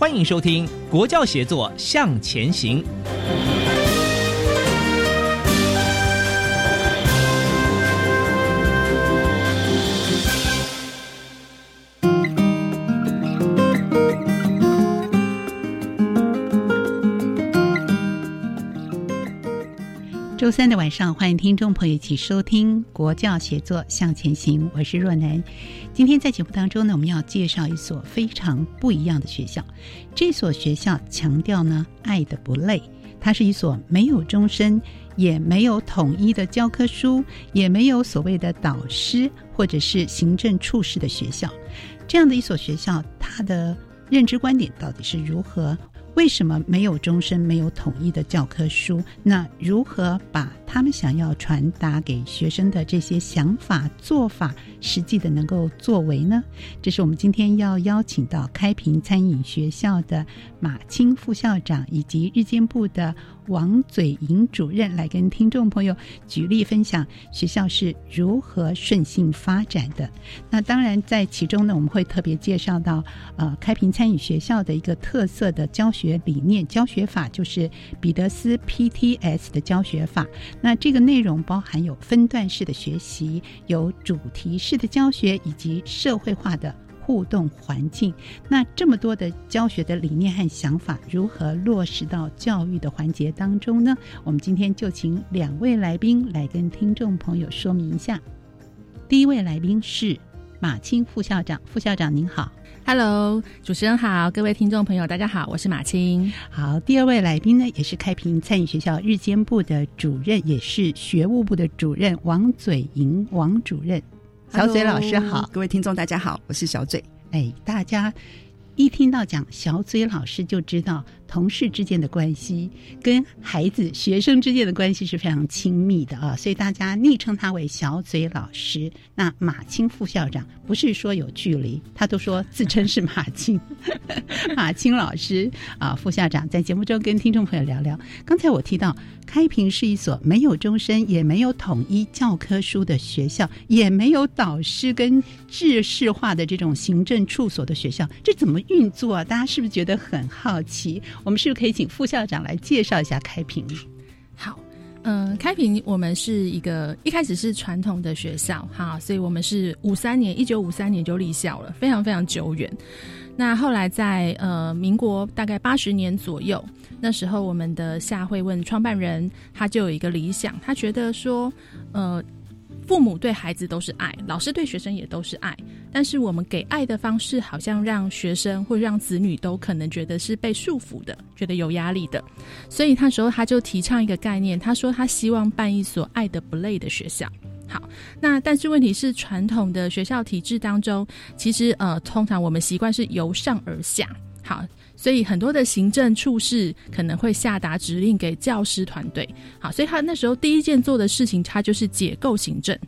欢迎收听《国教协作向前行》。周三的晚上，欢迎听众朋友一起收听《国教写作向前行》，我是若楠。今天在节目当中呢，我们要介绍一所非常不一样的学校。这所学校强调呢，爱的不累。它是一所没有终身，也没有统一的教科书，也没有所谓的导师或者是行政处事的学校。这样的一所学校，它的认知观点到底是如何？为什么没有终身、没有统一的教科书？那如何把他们想要传达给学生的这些想法、做法，实际的能够作为呢？这是我们今天要邀请到开平餐饮学校的马青副校长以及日间部的王嘴莹主任来跟听众朋友举例分享学校是如何顺性发展的。那当然，在其中呢，我们会特别介绍到呃开平餐饮学校的一个特色的教。学理念教学法就是彼得斯 PTS 的教学法。那这个内容包含有分段式的学习，有主题式的教学，以及社会化的互动环境。那这么多的教学的理念和想法，如何落实到教育的环节当中呢？我们今天就请两位来宾来跟听众朋友说明一下。第一位来宾是马青副校长，副校长您好。Hello，主持人好，各位听众朋友，大家好，我是马青。好，第二位来宾呢，也是开平餐饮学校日间部的主任，也是学务部的主任王嘴莹王主任。小嘴老师好，各位听众大家好，我是小嘴。哎，大家一听到讲小嘴老师，就知道。同事之间的关系跟孩子、学生之间的关系是非常亲密的啊，所以大家昵称他为小嘴老师。那马青副校长不是说有距离，他都说自称是马青，马青老师啊。副校长在节目中跟听众朋友聊聊。刚才我提到，开平是一所没有终身、也没有统一教科书的学校，也没有导师跟制式化的这种行政处所的学校，这怎么运作啊？大家是不是觉得很好奇？我们是不是可以请副校长来介绍一下开平？好，嗯，开平我们是一个一开始是传统的学校哈，所以我们是五三年，一九五三年就立校了，非常非常久远。那后来在呃民国大概八十年左右，那时候我们的夏会问创办人，他就有一个理想，他觉得说，呃。父母对孩子都是爱，老师对学生也都是爱，但是我们给爱的方式好像让学生或让子女都可能觉得是被束缚的，觉得有压力的。所以那时候他就提倡一个概念，他说他希望办一所爱的不累的学校。好，那但是问题是传统的学校体制当中，其实呃，通常我们习惯是由上而下。好。所以很多的行政处事可能会下达指令给教师团队，好，所以他那时候第一件做的事情，他就是解构行政，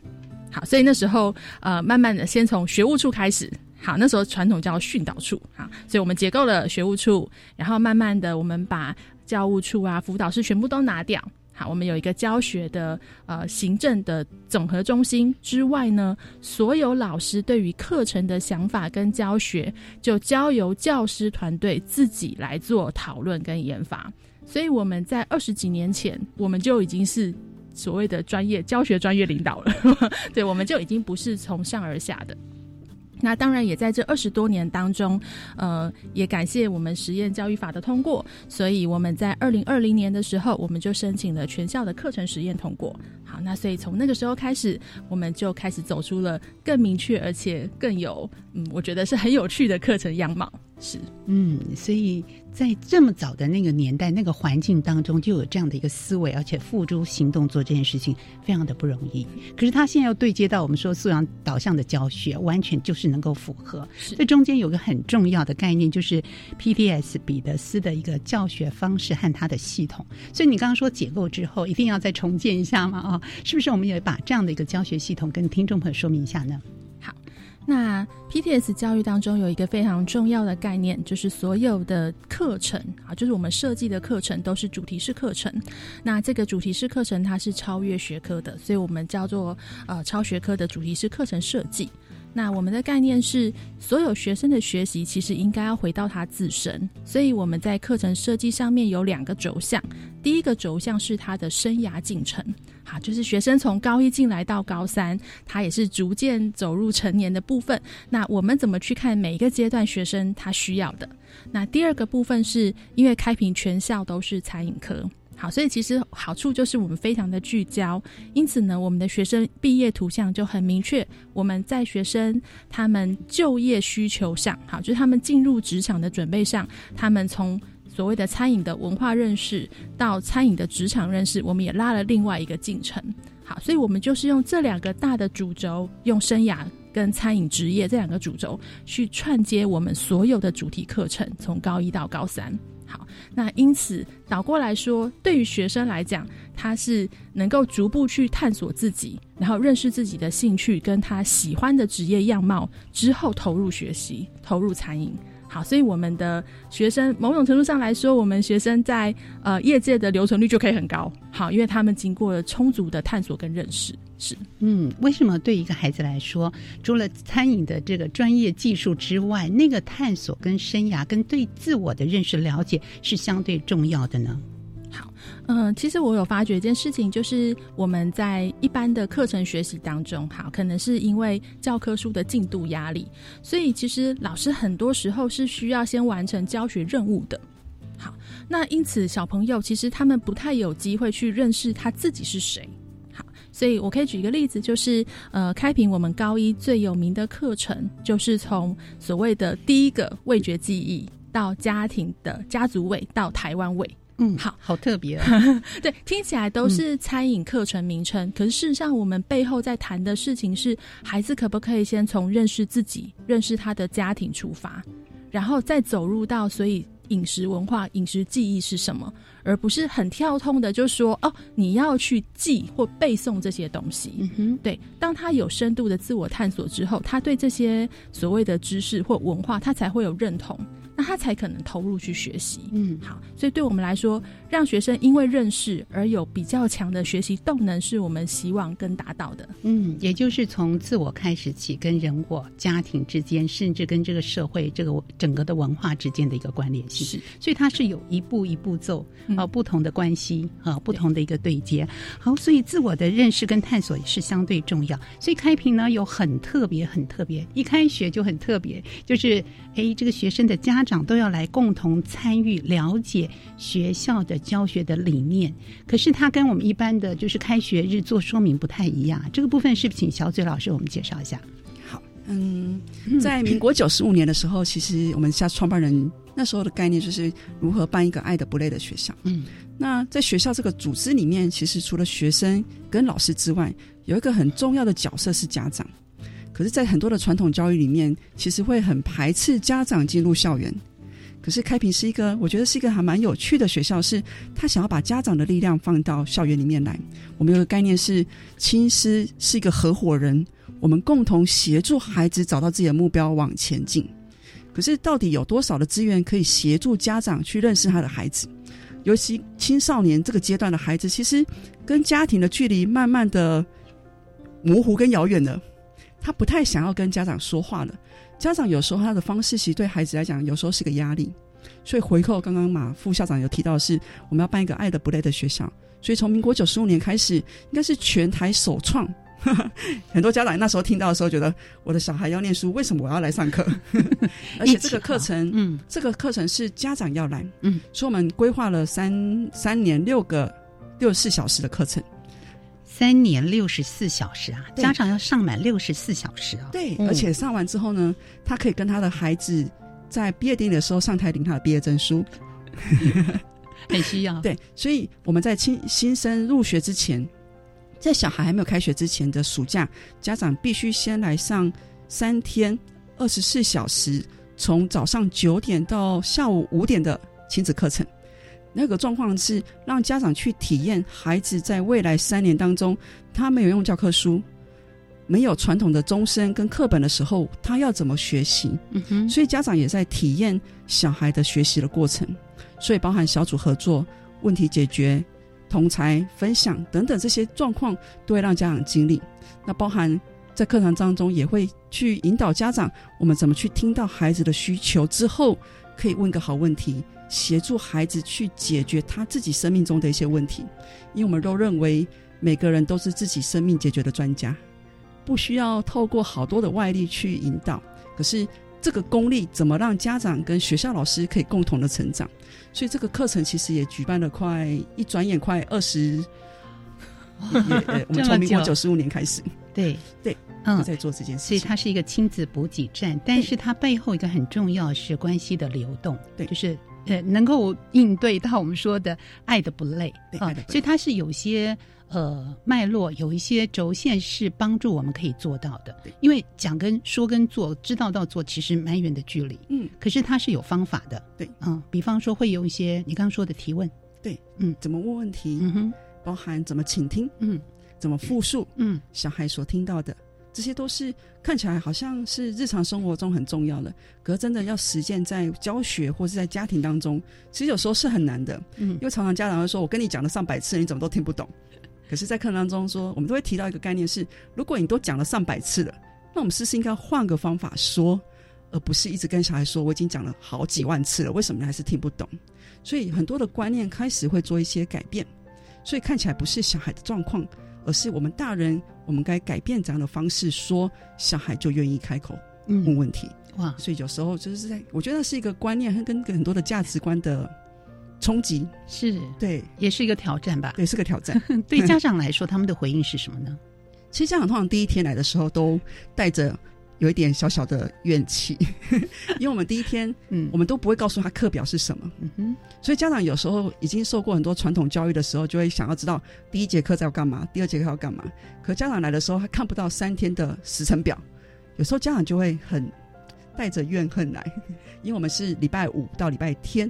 好，所以那时候呃，慢慢的先从学务处开始，好，那时候传统叫训导处，啊，所以我们解构了学务处，然后慢慢的我们把教务处啊、辅导室全部都拿掉。好，我们有一个教学的呃行政的总和中心之外呢，所有老师对于课程的想法跟教学，就交由教师团队自己来做讨论跟研发。所以我们在二十几年前，我们就已经是所谓的专业教学专业领导了，对，我们就已经不是从上而下的。那当然也在这二十多年当中，呃，也感谢我们实验教育法的通过，所以我们在二零二零年的时候，我们就申请了全校的课程实验通过。好，那所以从那个时候开始，我们就开始走出了更明确而且更有，嗯，我觉得是很有趣的课程样貌。是，嗯，所以在这么早的那个年代、那个环境当中，就有这样的一个思维，而且付诸行动做这件事情，非常的不容易。可是他现在要对接到我们说素养导向的教学，完全就是能够符合。这中间有个很重要的概念，就是 PDS 彼得斯的一个教学方式和它的系统。所以你刚刚说解构之后，一定要再重建一下嘛？啊，是不是？我们也把这样的一个教学系统跟听众朋友说明一下呢？那 PTS 教育当中有一个非常重要的概念，就是所有的课程啊，就是我们设计的课程都是主题式课程。那这个主题式课程它是超越学科的，所以我们叫做呃超学科的主题式课程设计。那我们的概念是，所有学生的学习其实应该要回到他自身，所以我们在课程设计上面有两个轴向。第一个轴向是他的生涯进程，好，就是学生从高一进来到高三，他也是逐渐走入成年的部分。那我们怎么去看每一个阶段学生他需要的？那第二个部分是因为开平全校都是餐饮科。好，所以其实好处就是我们非常的聚焦，因此呢，我们的学生毕业图像就很明确。我们在学生他们就业需求上，好，就是他们进入职场的准备上，他们从所谓的餐饮的文化认识到餐饮的职场认识，我们也拉了另外一个进程。好，所以我们就是用这两个大的主轴，用生涯跟餐饮职业这两个主轴去串接我们所有的主题课程，从高一到高三。好，那因此倒过来说，对于学生来讲，他是能够逐步去探索自己，然后认识自己的兴趣跟他喜欢的职业样貌之后，投入学习，投入餐饮。好，所以我们的学生某种程度上来说，我们学生在呃业界的留存率就可以很高。好，因为他们经过了充足的探索跟认识。是，嗯，为什么对一个孩子来说，除了餐饮的这个专业技术之外，那个探索跟生涯跟对自我的认识了解是相对重要的呢？好嗯，其实我有发觉一件事情，就是我们在一般的课程学习当中，好，可能是因为教科书的进度压力，所以其实老师很多时候是需要先完成教学任务的。好，那因此小朋友其实他们不太有机会去认识他自己是谁。好，所以我可以举一个例子，就是呃，开平我们高一最有名的课程，就是从所谓的第一个味觉记忆到家庭的家族味到台湾味。嗯，好好特别，对，听起来都是餐饮课程名称，可是事实上，我们背后在谈的事情是，孩子可不可以先从认识自己、认识他的家庭出发，然后再走入到所以饮食文化、饮食记忆是什么，而不是很跳通的就说哦，你要去记或背诵这些东西。嗯哼，对，当他有深度的自我探索之后，他对这些所谓的知识或文化，他才会有认同。那他才可能投入去学习。嗯，好，所以对我们来说，让学生因为认识而有比较强的学习动能，是我们希望跟达到的。嗯，也就是从自我开始起，跟人我、家庭之间，甚至跟这个社会、这个整个的文化之间的一个关联性。是，所以它是有一步一步走啊，不同的关系啊，不同的一个对接。好，所以自我的认识跟探索也是相对重要。所以开平呢有很特别、很特别，一开学就很特别，就是哎，这个学生的家。长都要来共同参与了解学校的教学的理念，可是他跟我们一般的就是开学日做说明不太一样。这个部分是请小嘴老师我们介绍一下？好，嗯，在民国九十五年的时候，其实我们下创办人那时候的概念就是如何办一个爱的不累的学校。嗯，那在学校这个组织里面，其实除了学生跟老师之外，有一个很重要的角色是家长。可是，在很多的传统教育里面，其实会很排斥家长进入校园。可是，开平是一个我觉得是一个还蛮有趣的学校，是他想要把家长的力量放到校园里面来。我们有个概念是，亲师是一个合伙人，我们共同协助孩子找到自己的目标，往前进。可是，到底有多少的资源可以协助家长去认识他的孩子？尤其青少年这个阶段的孩子，其实跟家庭的距离慢慢的模糊跟遥远了，他不太想要跟家长说话了。家长有时候他的方式，其实对孩子来讲，有时候是个压力。所以回扣刚刚马副校长有提到，是我们要办一个爱的不累的学校。所以从民国九十五年开始，应该是全台首创。很多家长那时候听到的时候，觉得我的小孩要念书，为什么我要来上课？而且这个课程，嗯，这个课程是家长要来，嗯，所以我们规划了三三年六个六十四小时的课程，三年六十四小时啊，家长要上满六十四小时啊，对，而且上完之后呢，他可以跟他的孩子在毕业典礼的时候上台领他的毕业证书，很需要。对，所以我们在新新生入学之前。在小孩还没有开学之前的暑假，家长必须先来上三天二十四小时，从早上九点到下午五点的亲子课程。那个状况是让家长去体验孩子在未来三年当中，他没有用教科书，没有传统的终身跟课本的时候，他要怎么学习？嗯哼。所以家长也在体验小孩的学习的过程，所以包含小组合作、问题解决。同才分享等等这些状况都会让家长经历。那包含在课堂当中也会去引导家长，我们怎么去听到孩子的需求之后，可以问个好问题，协助孩子去解决他自己生命中的一些问题。因为我们都认为每个人都是自己生命解决的专家，不需要透过好多的外力去引导。可是这个功力怎么让家长跟学校老师可以共同的成长？所以这个课程其实也举办了快一转眼快二十，也我们从民国九十五年开始，对对，嗯，在做这件事。所以它是一个亲子补给站，但是它背后一个很重要是关系的流动，对，就是呃能够应对到我们说的爱的不累啊，所以它是有些。呃，脉络有一些轴线是帮助我们可以做到的，因为讲跟说跟做，知道到做其实蛮远的距离，嗯，可是它是有方法的，对，嗯，比方说会有一些你刚刚说的提问，对，嗯，怎么问问题，嗯哼，包含怎么倾听，嗯，怎么复述，嗯，小孩所听到的，这些都是看起来好像是日常生活中很重要的，可是真的要实践在教学或是在家庭当中，其实有时候是很难的，嗯，因为常常家长会说，我跟你讲了上百次，你怎么都听不懂。可是，在课当中说，我们都会提到一个概念是：如果你都讲了上百次了，那我们是不是应该换个方法说，而不是一直跟小孩说我已经讲了好几万次了，为什么你还是听不懂？所以很多的观念开始会做一些改变，所以看起来不是小孩的状况，而是我们大人，我们该改变这样的方式说，小孩就愿意开口问问题。哇！所以有时候就是在，我觉得是一个观念跟跟很多的价值观的。冲击是对，也是一个挑战吧？对，是个挑战。对家长来说，他们的回应是什么呢？其实家长通常第一天来的时候，都带着有一点小小的怨气，因为我们第一天，嗯，我们都不会告诉他课表是什么，嗯哼。所以家长有时候已经受过很多传统教育的时候，就会想要知道第一节课在要干嘛，第二节课要干嘛。可家长来的时候，他看不到三天的时程表，有时候家长就会很带着怨恨来，因为我们是礼拜五到礼拜天。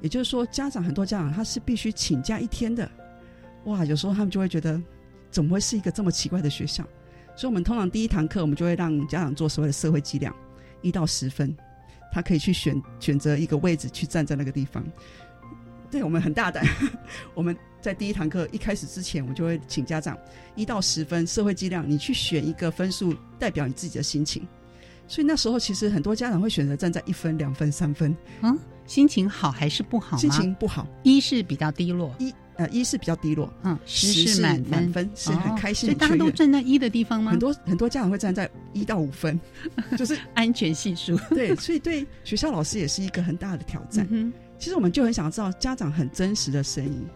也就是说，家长很多家长他是必须请假一天的，哇！有时候他们就会觉得，怎么会是一个这么奇怪的学校？所以，我们通常第一堂课，我们就会让家长做所谓的社会计量，一到十分，他可以去选选择一个位置去站在那个地方。对我们很大胆，我们在第一堂课一开始之前，我就会请家长一到十分社会计量，你去选一个分数代表你自己的心情。所以那时候，其实很多家长会选择站在一分、两分、三分。嗯。心情好还是不好？心情不好，一是比较低落，一呃一是比较低落，嗯，十是满满分，是很开心。所以大家都站在一的地方吗？很多很多家长会站在一到五分，就是安全系数。对，所以对学校老师也是一个很大的挑战。其实我们就很想要知道家长很真实的声音，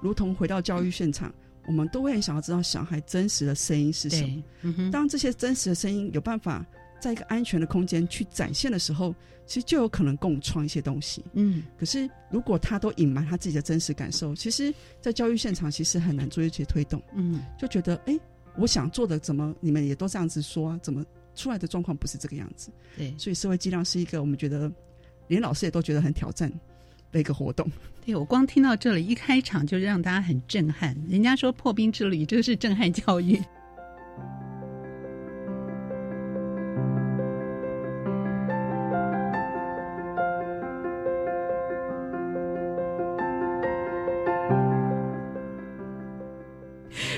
如同回到教育现场，我们都会很想要知道小孩真实的声音是什么。当这些真实的声音有办法。在一个安全的空间去展现的时候，其实就有可能共创一些东西。嗯，可是如果他都隐瞒他自己的真实感受，其实，在教育现场其实很难做一些推动。嗯，就觉得哎，我想做的怎么你们也都这样子说啊？怎么出来的状况不是这个样子？对，所以社会计量是一个我们觉得连老师也都觉得很挑战的一个活动。对我光听到这里一开场就让大家很震撼，人家说破冰之旅就是震撼教育。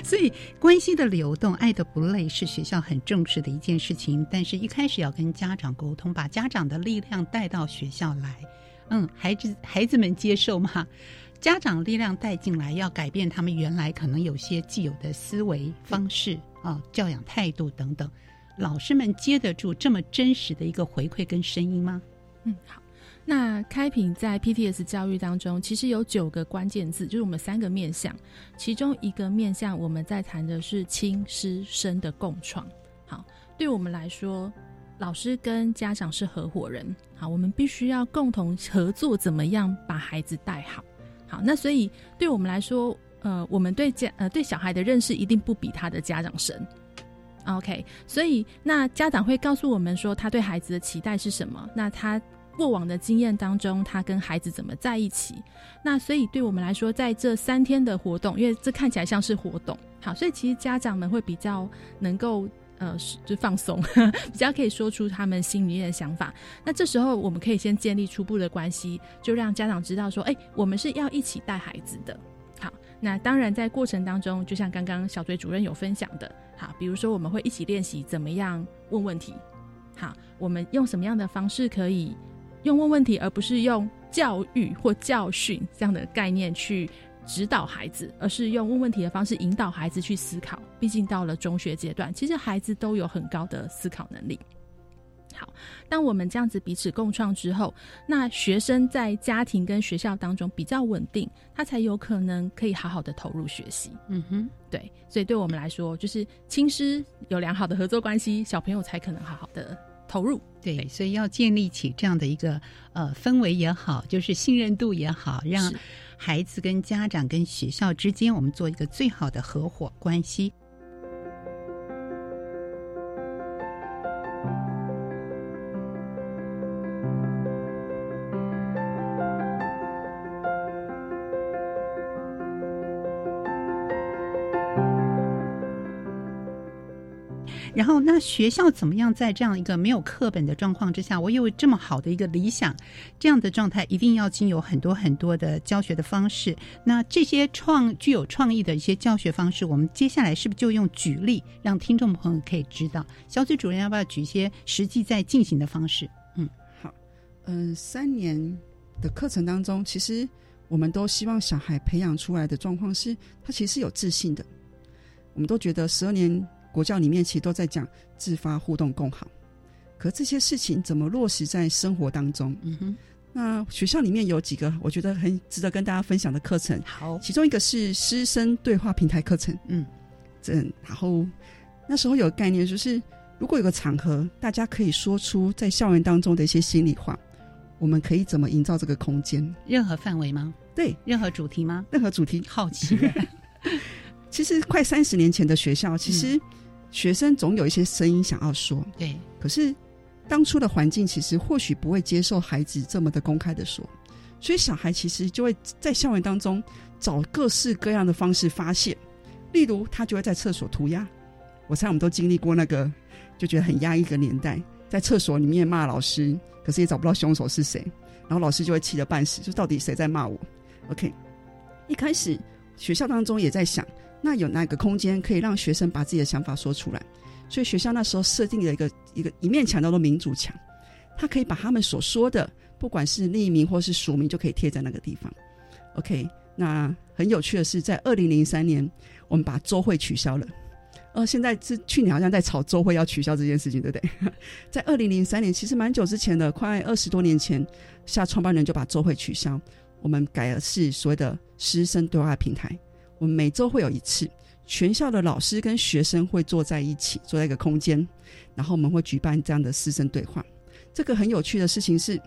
所以关系的流动、爱的不累是学校很重视的一件事情。但是一开始要跟家长沟通，把家长的力量带到学校来。嗯，孩子孩子们接受吗？家长力量带进来，要改变他们原来可能有些既有的思维方式啊、教养态度等等。老师们接得住这么真实的一个回馈跟声音吗？嗯，好。那开平在 PTS 教育当中，其实有九个关键字，就是我们三个面向，其中一个面向我们在谈的是亲师生的共创。好，对我们来说，老师跟家长是合伙人，好，我们必须要共同合作，怎么样把孩子带好。好，那所以对我们来说，呃，我们对家呃对小孩的认识一定不比他的家长深。OK，所以那家长会告诉我们说，他对孩子的期待是什么？那他过往的经验当中，他跟孩子怎么在一起？那所以对我们来说，在这三天的活动，因为这看起来像是活动，好，所以其实家长们会比较能够呃就放松，比较可以说出他们心里面的想法。那这时候我们可以先建立初步的关系，就让家长知道说，哎，我们是要一起带孩子的。好，那当然在过程当中，就像刚刚小嘴主任有分享的，好，比如说我们会一起练习怎么样问问题。好，我们用什么样的方式可以用问问题，而不是用教育或教训这样的概念去指导孩子，而是用问问题的方式引导孩子去思考。毕竟到了中学阶段，其实孩子都有很高的思考能力。好，当我们这样子彼此共创之后，那学生在家庭跟学校当中比较稳定，他才有可能可以好好的投入学习。嗯哼，对，所以对我们来说，就是亲师有良好的合作关系，小朋友才可能好好的投入。对，所以要建立起这样的一个呃氛围也好，就是信任度也好，让孩子跟家长跟学校之间，我们做一个最好的合伙关系。然后，那学校怎么样在这样一个没有课本的状况之下，我有这么好的一个理想，这样的状态一定要经有很多很多的教学的方式。那这些创具有创意的一些教学方式，我们接下来是不是就用举例，让听众朋友可以知道？小组主任要不要举一些实际在进行的方式？嗯，好，嗯、三年的课程当中，其实我们都希望小孩培养出来的状况是，他其实是有自信的。我们都觉得十二年国教里面其实都在讲自发互动共好，可这些事情怎么落实在生活当中？嗯哼，那学校里面有几个我觉得很值得跟大家分享的课程，好，其中一个是师生对话平台课程。嗯，这然后那时候有个概念，就是如果有个场合，大家可以说出在校园当中的一些心里话，我们可以怎么营造这个空间？任何范围吗？对，任何主题吗？任何主题。好奇，其实快三十年前的学校，其实学生总有一些声音想要说，对，可是当初的环境其实或许不会接受孩子这么的公开的说，所以小孩其实就会在校园当中找各式各样的方式发泄，例如他就会在厕所涂鸦。我猜我们都经历过那个就觉得很压抑的年代，在厕所里面骂老师，可是也找不到凶手是谁，然后老师就会气得半死，就到底谁在骂我？OK，一开始学校当中也在想，那有哪个空间可以让学生把自己的想法说出来？所以学校那时候设定了一个一个一面墙叫做民主墙，他可以把他们所说的，不管是匿名或是署名，就可以贴在那个地方。OK，那很有趣的是，在二零零三年，我们把周会取消了。呃，现在是去年好像在吵周会要取消这件事情，对不对？在二零零三年，其实蛮久之前的，快二十多年前，下创办人就把周会取消，我们改的是所谓的师生对话平台。我们每周会有一次，全校的老师跟学生会坐在一起，坐在一个空间，然后我们会举办这样的师生对话。这个很有趣的事情是，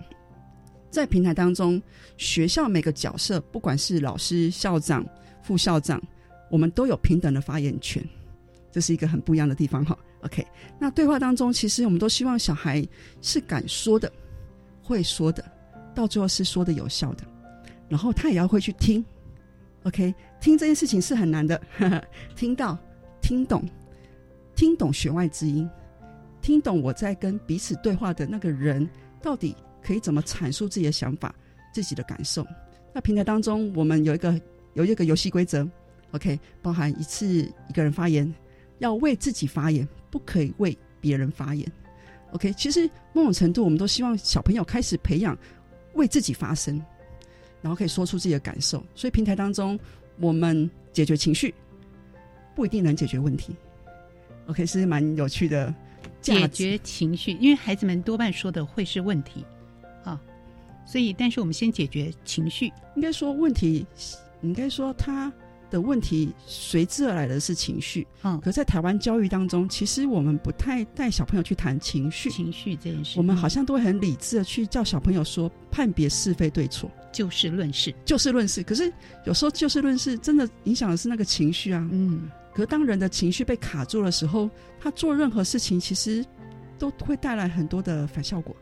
在平台当中，学校每个角色，不管是老师、校长、副校长，我们都有平等的发言权，这是一个很不一样的地方哈。OK，那对话当中，其实我们都希望小孩是敢说的，会说的，到最后是说的有效的，然后他也要会去听。OK，听这件事情是很难的，听到、听懂、听懂弦外之音，听懂我在跟彼此对话的那个人到底可以怎么阐述自己的想法、自己的感受。那平台当中，我们有一个有一个游戏规则 OK，包含一次一个人发言，要为自己发言，不可以为别人发言。OK，其实某种程度，我们都希望小朋友开始培养为自己发声，然后可以说出自己的感受。所以平台当中，我们解决情绪不一定能解决问题。OK，是蛮有趣的。解决情绪，因为孩子们多半说的会是问题啊，所以，但是我们先解决情绪。应该说问题，应该说他的问题随之而来的是情绪。嗯，可在台湾教育当中，其实我们不太带小朋友去谈情绪，情绪这件事，我们好像都会很理智的去叫小朋友说判别是非对错，就事论事，就事论事。可是有时候就事论事，真的影响的是那个情绪啊。嗯。可是当人的情绪被卡住的时候，他做任何事情其实都会带来很多的反效果。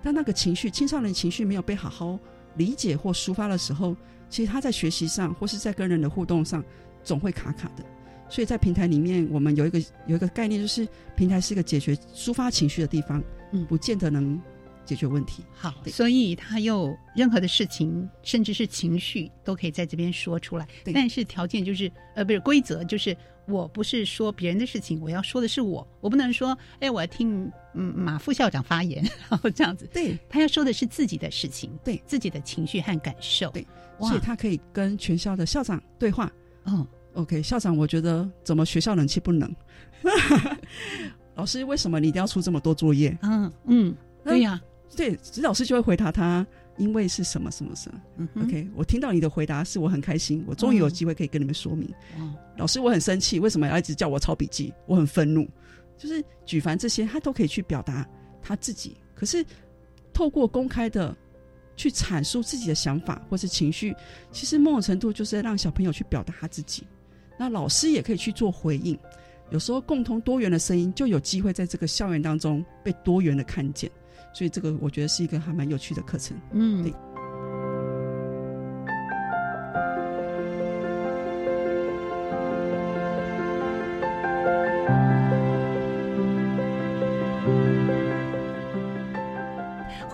但那个情绪，青少年情绪没有被好好理解或抒发的时候，其实他在学习上或是在跟人的互动上总会卡卡的。所以在平台里面，我们有一个有一个概念，就是平台是一个解决抒发情绪的地方，嗯，不见得能。解决问题好，所以他有任何的事情，甚至是情绪，都可以在这边说出来。但是条件就是，呃，不是规则，就是我不是说别人的事情，我要说的是我，我不能说，哎，我要听嗯马副校长发言，然 后这样子。对他要说的是自己的事情，对自己的情绪和感受。对，所以他可以跟全校的校长对话。嗯，OK，校长，我觉得怎么学校冷气不能？老师，为什么你一定要出这么多作业？嗯嗯，对呀。对，指导师就会回答他，因为是什么什么什么。OK，我听到你的回答是我很开心，我终于有机会可以跟你们说明。老师，我很生气，为什么要一直叫我抄笔记？我很愤怒，就是举凡这些，他都可以去表达他自己。可是透过公开的去阐述自己的想法或是情绪，其实某种程度就是让小朋友去表达他自己。那老师也可以去做回应。有时候共同多元的声音就有机会在这个校园当中被多元的看见。所以这个我觉得是一个还蛮有趣的课程。嗯，对。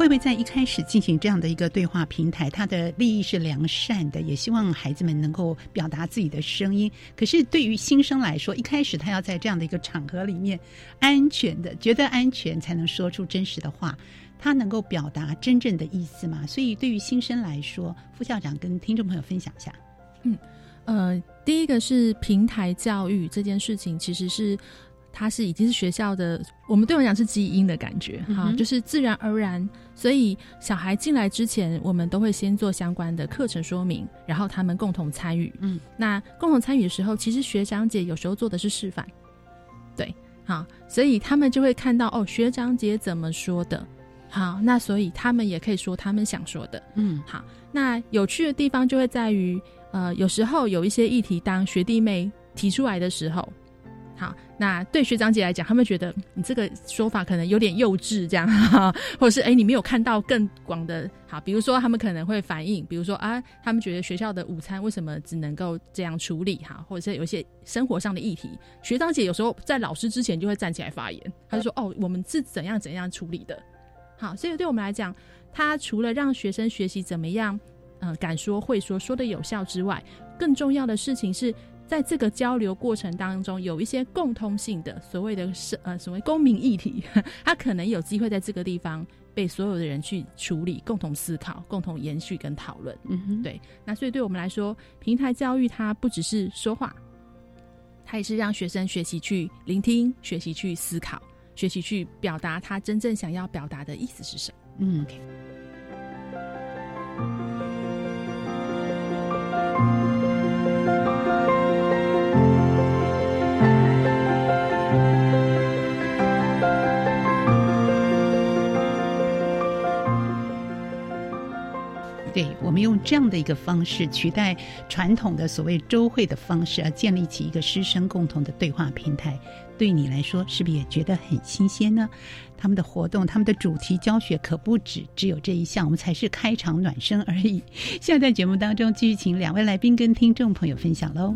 会不会在一开始进行这样的一个对话平台？它的利益是良善的，也希望孩子们能够表达自己的声音。可是对于新生来说，一开始他要在这样的一个场合里面，安全的觉得安全，才能说出真实的话。他能够表达真正的意思吗？所以对于新生来说，副校长跟听众朋友分享一下。嗯，呃，第一个是平台教育这件事情，其实是。它是已经是学校的，我们对我讲是基因的感觉哈，就是自然而然。所以小孩进来之前，我们都会先做相关的课程说明，然后他们共同参与。嗯，那共同参与的时候，其实学长姐有时候做的是示范，对，好，所以他们就会看到哦，学长姐怎么说的，好，那所以他们也可以说他们想说的。嗯，好，那有趣的地方就会在于，呃，有时候有一些议题，当学弟妹提出来的时候。好，那对学长姐来讲，他们觉得你这个说法可能有点幼稚，这样，哈 或者是哎，你没有看到更广的。好，比如说他们可能会反映，比如说啊，他们觉得学校的午餐为什么只能够这样处理？哈，或者是有一些生活上的议题，学长姐有时候在老师之前就会站起来发言，他就说哦，我们是怎样怎样处理的。好，所以对我们来讲，他除了让学生学习怎么样，嗯，敢说会说，说的有效之外，更重要的事情是。在这个交流过程当中，有一些共通性的所谓的是呃所谓公民议题，他可能有机会在这个地方被所有的人去处理、共同思考、共同延续跟讨论。嗯哼，对。那所以对我们来说，平台教育它不只是说话，它也是让学生学习去聆听、学习去思考、学习去表达他真正想要表达的意思是什么。嗯。对我们用这样的一个方式取代传统的所谓周会的方式，而建立起一个师生共同的对话平台，对你来说是不是也觉得很新鲜呢？他们的活动、他们的主题教学可不止只有这一项，我们才是开场暖身而已。下在节目当中继续请两位来宾跟听众朋友分享喽。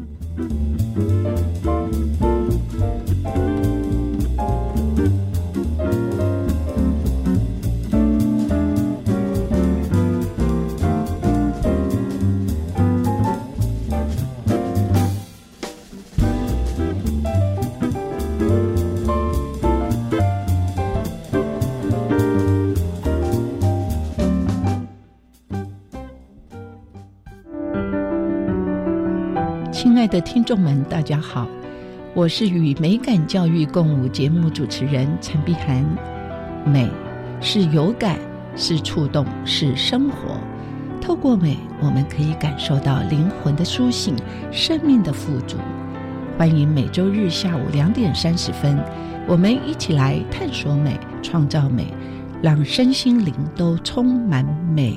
的听众们，大家好，我是与美感教育共舞节目主持人陈碧涵。美是有感，是触动，是生活。透过美，我们可以感受到灵魂的苏醒，生命的富足。欢迎每周日下午两点三十分，我们一起来探索美，创造美，让身心灵都充满美。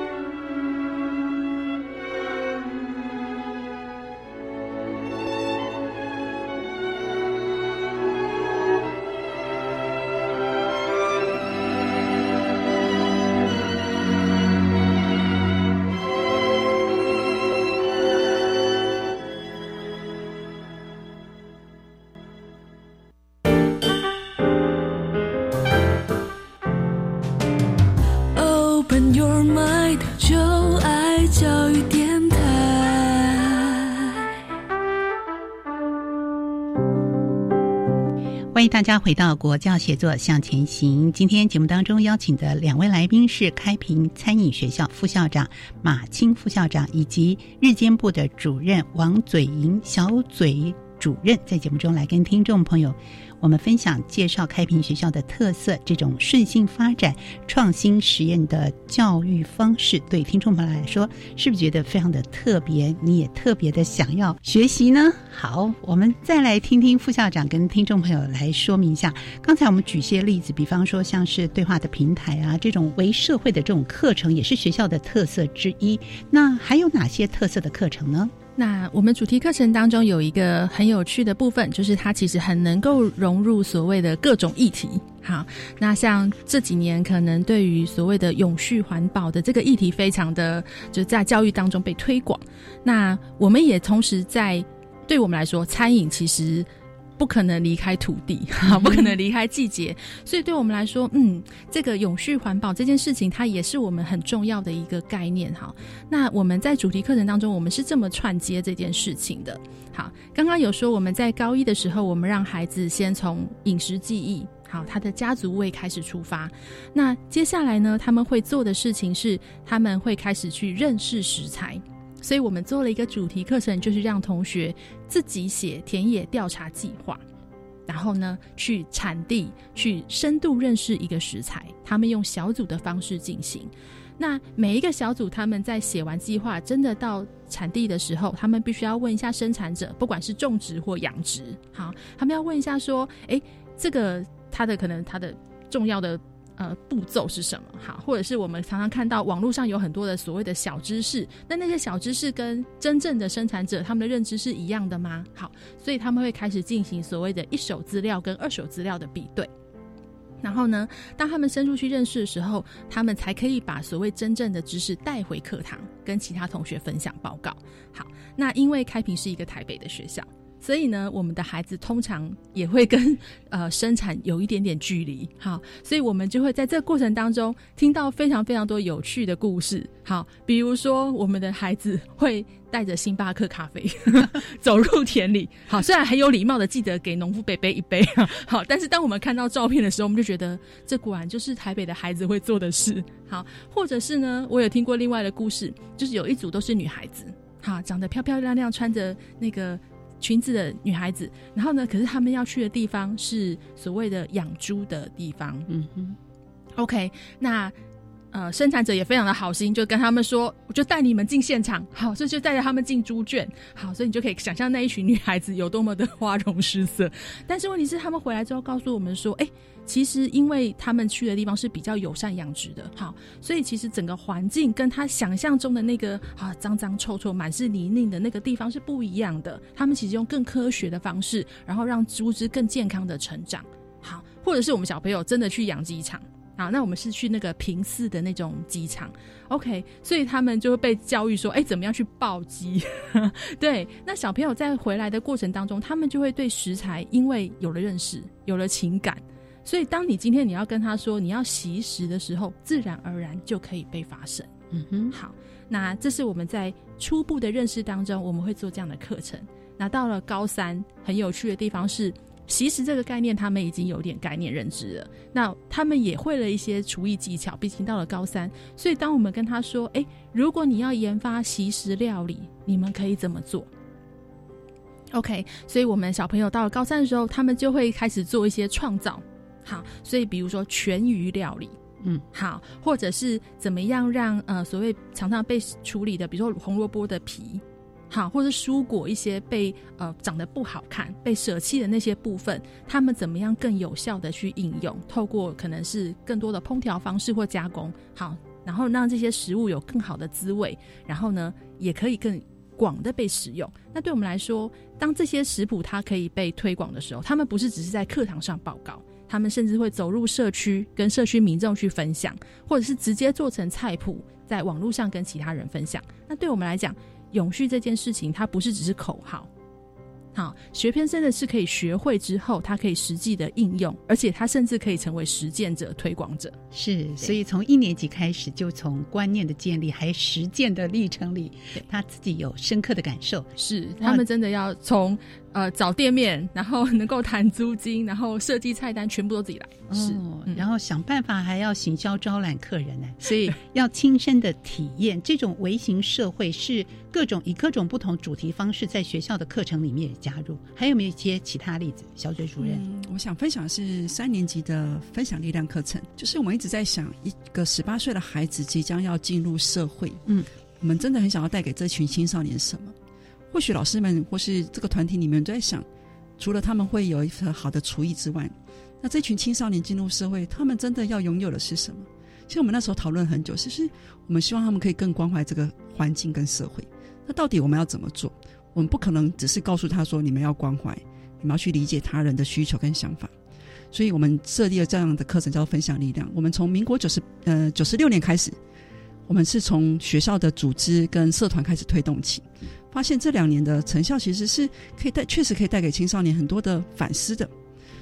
大家回到国教协作向前行。今天节目当中邀请的两位来宾是开平餐饮学校副校长马青副校长，以及日间部的主任王嘴莹小嘴主任，在节目中来跟听众朋友。我们分享介绍开平学校的特色，这种顺性发展、创新实验的教育方式，对听众朋友来说，是不是觉得非常的特别？你也特别的想要学习呢？好，我们再来听听副校长跟听众朋友来说明一下。刚才我们举些例子，比方说像是对话的平台啊，这种为社会的这种课程，也是学校的特色之一。那还有哪些特色的课程呢？那我们主题课程当中有一个很有趣的部分，就是它其实很能够融入所谓的各种议题。好，那像这几年可能对于所谓的永续环保的这个议题，非常的就在教育当中被推广。那我们也同时在，对我们来说，餐饮其实。不可能离开土地，哈，不可能离开季节，所以对我们来说，嗯，这个永续环保这件事情，它也是我们很重要的一个概念，哈。那我们在主题课程当中，我们是这么串接这件事情的。好，刚刚有说我们在高一的时候，我们让孩子先从饮食记忆，好，他的家族味开始出发。那接下来呢，他们会做的事情是，他们会开始去认识食材。所以我们做了一个主题课程，就是让同学自己写田野调查计划，然后呢去产地去深度认识一个食材。他们用小组的方式进行。那每一个小组，他们在写完计划，真的到产地的时候，他们必须要问一下生产者，不管是种植或养殖，好，他们要问一下说，哎，这个它的可能它的重要的。呃，步骤是什么？好，或者是我们常常看到网络上有很多的所谓的小知识，那那些小知识跟真正的生产者他们的认知是一样的吗？好，所以他们会开始进行所谓的一手资料跟二手资料的比对。然后呢，当他们深入去认识的时候，他们才可以把所谓真正的知识带回课堂，跟其他同学分享报告。好，那因为开平是一个台北的学校。所以呢，我们的孩子通常也会跟 呃生产有一点点距离，好，所以我们就会在这个过程当中听到非常非常多有趣的故事，好，比如说我们的孩子会带着星巴克咖啡 走入田里，好，虽然很有礼貌的记得给农夫伯伯一杯，好，但是当我们看到照片的时候，我们就觉得这果然就是台北的孩子会做的事，好，或者是呢，我有听过另外的故事，就是有一组都是女孩子，好，长得漂漂亮亮，穿着那个。裙子的女孩子，然后呢，可是他们要去的地方是所谓的养猪的地方。嗯哼，OK，那。呃，生产者也非常的好心，就跟他们说，我就带你们进现场，好，所以就带着他们进猪圈，好，所以你就可以想象那一群女孩子有多么的花容失色。但是问题是，他们回来之后告诉我们说，哎，其实因为他们去的地方是比较友善养殖的，好，所以其实整个环境跟他想象中的那个啊脏脏臭臭、满是泥泞的那个地方是不一样的。他们其实用更科学的方式，然后让猪只更健康的成长，好，或者是我们小朋友真的去养鸡场。好，那我们是去那个平饲的那种鸡场，OK，所以他们就会被教育说，哎，怎么样去抱鸡？对，那小朋友在回来的过程当中，他们就会对食材因为有了认识，有了情感，所以当你今天你要跟他说你要习食的时候，自然而然就可以被发生。嗯哼，好，那这是我们在初步的认识当中，我们会做这样的课程。那到了高三，很有趣的地方是。其实这个概念他们已经有点概念认知了，那他们也会了一些厨艺技巧。毕竟到了高三，所以当我们跟他说：“哎，如果你要研发习食料理，你们可以怎么做？”OK，所以我们小朋友到了高三的时候，他们就会开始做一些创造。好，所以比如说全鱼料理，嗯，好，或者是怎么样让呃所谓常常被处理的，比如说红萝卜的皮。好，或者蔬果一些被呃长得不好看、被舍弃的那些部分，他们怎么样更有效的去应用？透过可能是更多的烹调方式或加工，好，然后让这些食物有更好的滋味，然后呢，也可以更广的被使用。那对我们来说，当这些食谱它可以被推广的时候，他们不是只是在课堂上报告，他们甚至会走入社区，跟社区民众去分享，或者是直接做成菜谱，在网络上跟其他人分享。那对我们来讲，永续这件事情，它不是只是口号。好，学偏真的是可以学会之后，它可以实际的应用，而且它甚至可以成为实践者、推广者。是，所以从一年级开始，就从观念的建立，还实践的历程里，他自己有深刻的感受。是，他们真的要从。呃，找店面，然后 能够谈租金，然后设计菜单，全部都自己来。是，然后想办法还要行销招揽客人呢，所以要亲身的体验这种微型社会，是各种以各种不同主题方式在学校的课程里面也加入。还有没有一些其他例子？小嘴主任，我想分享的是三年级的分享力量课程，就是我们一直在想，一个十八岁的孩子即将要进入社会，嗯，我们真的很想要带给这群青少年什么？或许老师们或是这个团体里面都在想，除了他们会有一份好的厨艺之外，那这群青少年进入社会，他们真的要拥有的是什么？其实我们那时候讨论很久，其实我们希望他们可以更关怀这个环境跟社会。那到底我们要怎么做？我们不可能只是告诉他说，你们要关怀，你们要去理解他人的需求跟想法。所以我们设立了这样的课程，叫分享力量。我们从民国九十呃九十六年开始，我们是从学校的组织跟社团开始推动起。发现这两年的成效其实是可以带，确实可以带给青少年很多的反思的。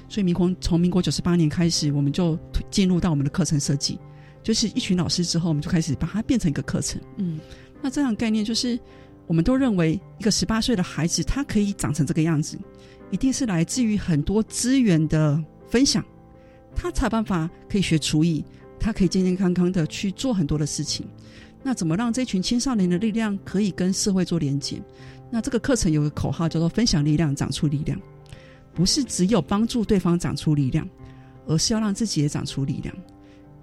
所以民国从民国九十八年开始，我们就进入到我们的课程设计，就是一群老师之后，我们就开始把它变成一个课程。嗯，那这样概念就是，我们都认为一个十八岁的孩子，他可以长成这个样子，一定是来自于很多资源的分享，他才有办法可以学厨艺，他可以健健康康的去做很多的事情。那怎么让这群青少年的力量可以跟社会做连接？那这个课程有个口号叫做“分享力量，长出力量”，不是只有帮助对方长出力量，而是要让自己也长出力量。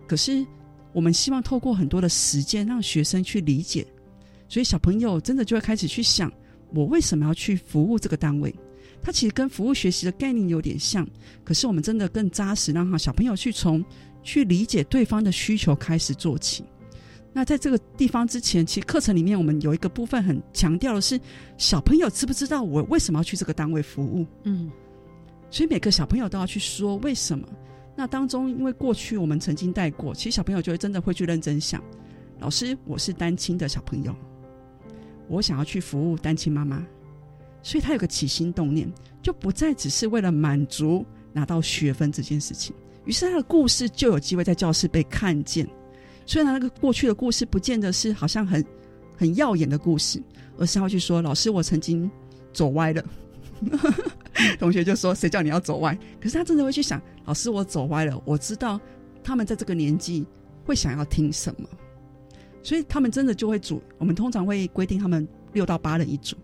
可是我们希望透过很多的时间，让学生去理解，所以小朋友真的就会开始去想：我为什么要去服务这个单位？他其实跟服务学习的概念有点像，可是我们真的更扎实，让哈小朋友去从去理解对方的需求开始做起。那在这个地方之前，其实课程里面我们有一个部分很强调的是，小朋友知不知道我为什么要去这个单位服务？嗯，所以每个小朋友都要去说为什么。那当中，因为过去我们曾经带过，其实小朋友就会真的会去认真想，老师，我是单亲的小朋友，我想要去服务单亲妈妈，所以他有个起心动念，就不再只是为了满足拿到学分这件事情，于是他的故事就有机会在教室被看见。虽然那个过去的故事不见得是好像很很耀眼的故事，而是要去说老师，我曾经走歪了。同学就说：“谁叫你要走歪？”可是他真的会去想，老师，我走歪了。我知道他们在这个年纪会想要听什么，所以他们真的就会组。我们通常会规定他们六到八人一组，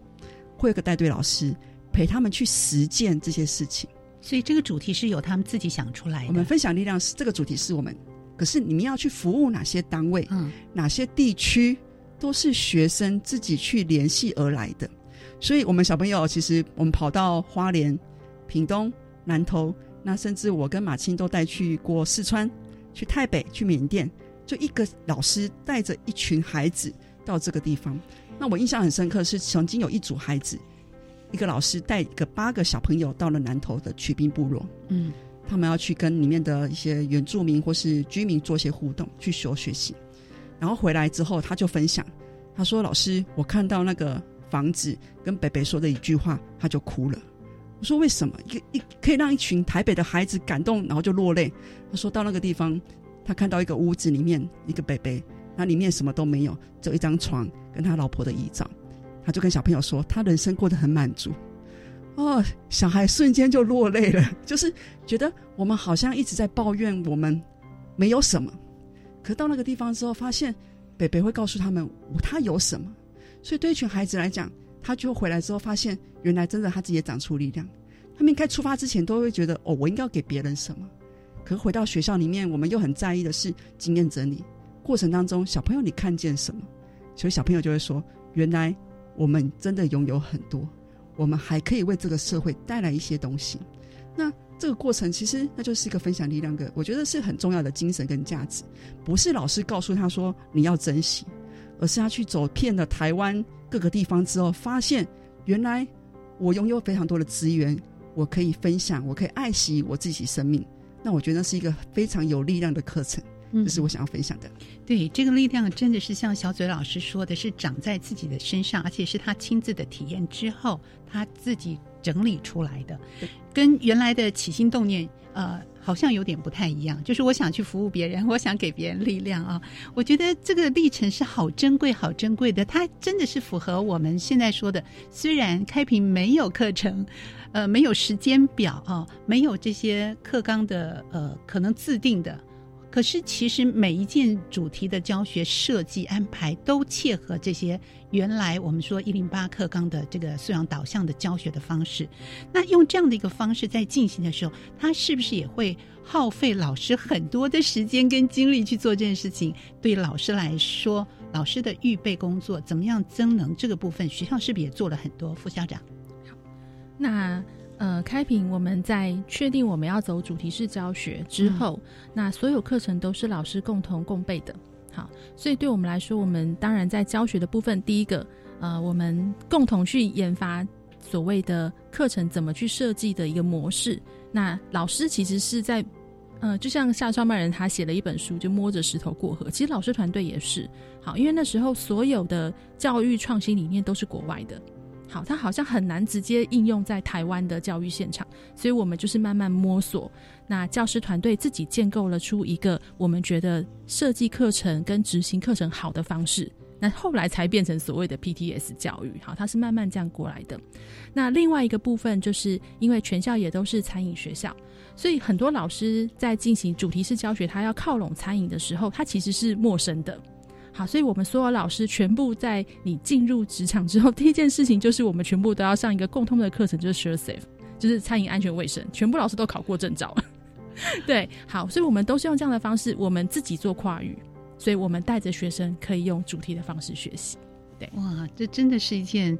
会有个带队老师陪他们去实践这些事情。所以这个主题是由他们自己想出来的。我们分享力量是这个主题是我们，可是你们要去服务哪些单位？嗯，哪些地区都是学生自己去联系而来的。所以，我们小朋友其实我们跑到花莲、屏东、南投，那甚至我跟马青都带去过四川、去台北、去缅甸，就一个老师带着一群孩子到这个地方。那我印象很深刻，是曾经有一组孩子。一个老师带一个八个小朋友到了南投的曲兵部落，嗯，他们要去跟里面的一些原住民或是居民做些互动，去学学习。然后回来之后，他就分享，他说：“老师，我看到那个房子跟北北说的一句话，他就哭了。”我说：“为什么？一一可以让一群台北的孩子感动，然后就落泪？”他说到那个地方，他看到一个屋子里面一个北北，那里面什么都没有，只有一张床跟他老婆的遗照。他就跟小朋友说，他人生过得很满足，哦，小孩瞬间就落泪了，就是觉得我们好像一直在抱怨我们没有什么，可到那个地方之后，发现北北会告诉他们他有什么，所以对一群孩子来讲，他就回来之后发现，原来真的他自己也长出力量。他们应该出发之前都会觉得，哦，我应该要给别人什么，可回到学校里面，我们又很在意的是经验整理过程当中，小朋友你看见什么，所以小朋友就会说，原来。我们真的拥有很多，我们还可以为这个社会带来一些东西。那这个过程其实那就是一个分享力量的，我觉得是很重要的精神跟价值。不是老师告诉他说你要珍惜，而是他去走遍了台湾各个地方之后，发现原来我拥有非常多的资源，我可以分享，我可以爱惜我自己生命。那我觉得是一个非常有力量的课程。这是我想要分享的。对，这个力量真的是像小嘴老师说的，是长在自己的身上，而且是他亲自的体验之后，他自己整理出来的，跟原来的起心动念，呃，好像有点不太一样。就是我想去服务别人，我想给别人力量啊。我觉得这个历程是好珍贵、好珍贵的。它真的是符合我们现在说的，虽然开平没有课程，呃，没有时间表啊，没有这些课纲的呃，可能自定的。可是，其实每一件主题的教学设计安排都切合这些原来我们说一零八课纲的这个素养导向的教学的方式。那用这样的一个方式在进行的时候，他是不是也会耗费老师很多的时间跟精力去做这件事情？对老师来说，老师的预备工作怎么样增能这个部分，学校是不是也做了很多？副校长，好，那。呃，开屏我们在确定我们要走主题式教学之后，那所有课程都是老师共同共备的。好，所以对我们来说，我们当然在教学的部分，第一个，呃，我们共同去研发所谓的课程怎么去设计的一个模式。那老师其实是在，呃，就像夏创办人他写了一本书，就摸着石头过河。其实老师团队也是好，因为那时候所有的教育创新理念都是国外的。好，它好像很难直接应用在台湾的教育现场，所以我们就是慢慢摸索。那教师团队自己建构了出一个我们觉得设计课程跟执行课程好的方式，那后来才变成所谓的 PTS 教育。好，它是慢慢这样过来的。那另外一个部分，就是因为全校也都是餐饮学校，所以很多老师在进行主题式教学，他要靠拢餐饮的时候，他其实是陌生的。好，所以我们所有老师全部在你进入职场之后，第一件事情就是我们全部都要上一个共通的课程，就是 Share Safe，就是餐饮安全卫生，全部老师都考过证照。对，好，所以我们都是用这样的方式，我们自己做跨域，所以我们带着学生可以用主题的方式学习。对，哇，这真的是一件。